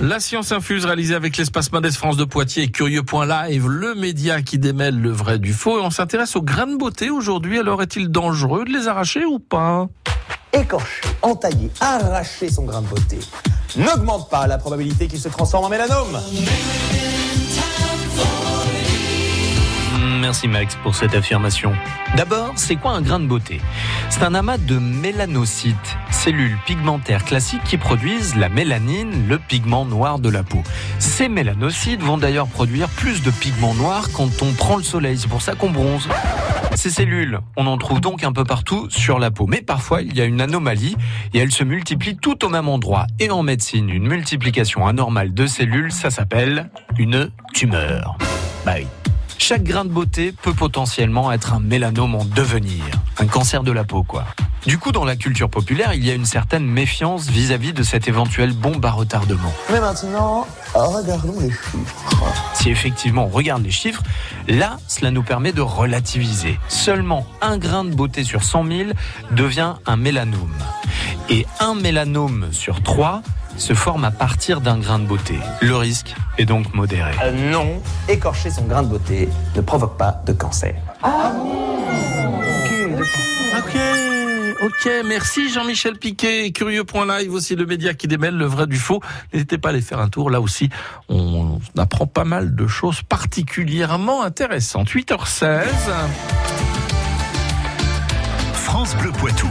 La science infuse réalisée avec l'espace Mendes France de Poitiers et Curieux.live, le média qui démêle le vrai du faux. Et on s'intéresse aux grains de beauté aujourd'hui. Alors est-il dangereux de les arracher ou pas? Écorcher, entailler, arracher son grain de beauté n'augmente pas la probabilité qu'il se transforme en mélanome. Merci Max pour cette affirmation. D'abord, c'est quoi un grain de beauté? C'est un amas de mélanocytes, cellules pigmentaires classiques qui produisent la mélanine, le pigment noir de la peau. Ces mélanocytes vont d'ailleurs produire plus de pigment noir quand on prend le soleil, c'est pour ça qu'on bronze. Ces cellules, on en trouve donc un peu partout sur la peau, mais parfois il y a une anomalie et elles se multiplient tout au même endroit. Et en médecine, une multiplication anormale de cellules, ça s'appelle une tumeur. Bah oui. Chaque grain de beauté peut potentiellement être un mélanome en devenir, un cancer de la peau quoi. Du coup, dans la culture populaire, il y a une certaine méfiance vis-à-vis de cette éventuelle bombe à retardement. Mais maintenant, regardons les chiffres. Si effectivement on regarde les chiffres, là, cela nous permet de relativiser. Seulement un grain de beauté sur 100 000 devient un mélanome. Et un mélanome sur 3 se forme à partir d'un grain de beauté. Le risque est donc modéré. Euh, non, écorcher son grain de beauté ne provoque pas de cancer. Ah Ok, ok, merci Jean-Michel Piquet, curieux.live aussi le média qui démêle le vrai du faux. N'hésitez pas à aller faire un tour, là aussi on apprend pas mal de choses particulièrement intéressantes. 8h16. France Bleu Poitou.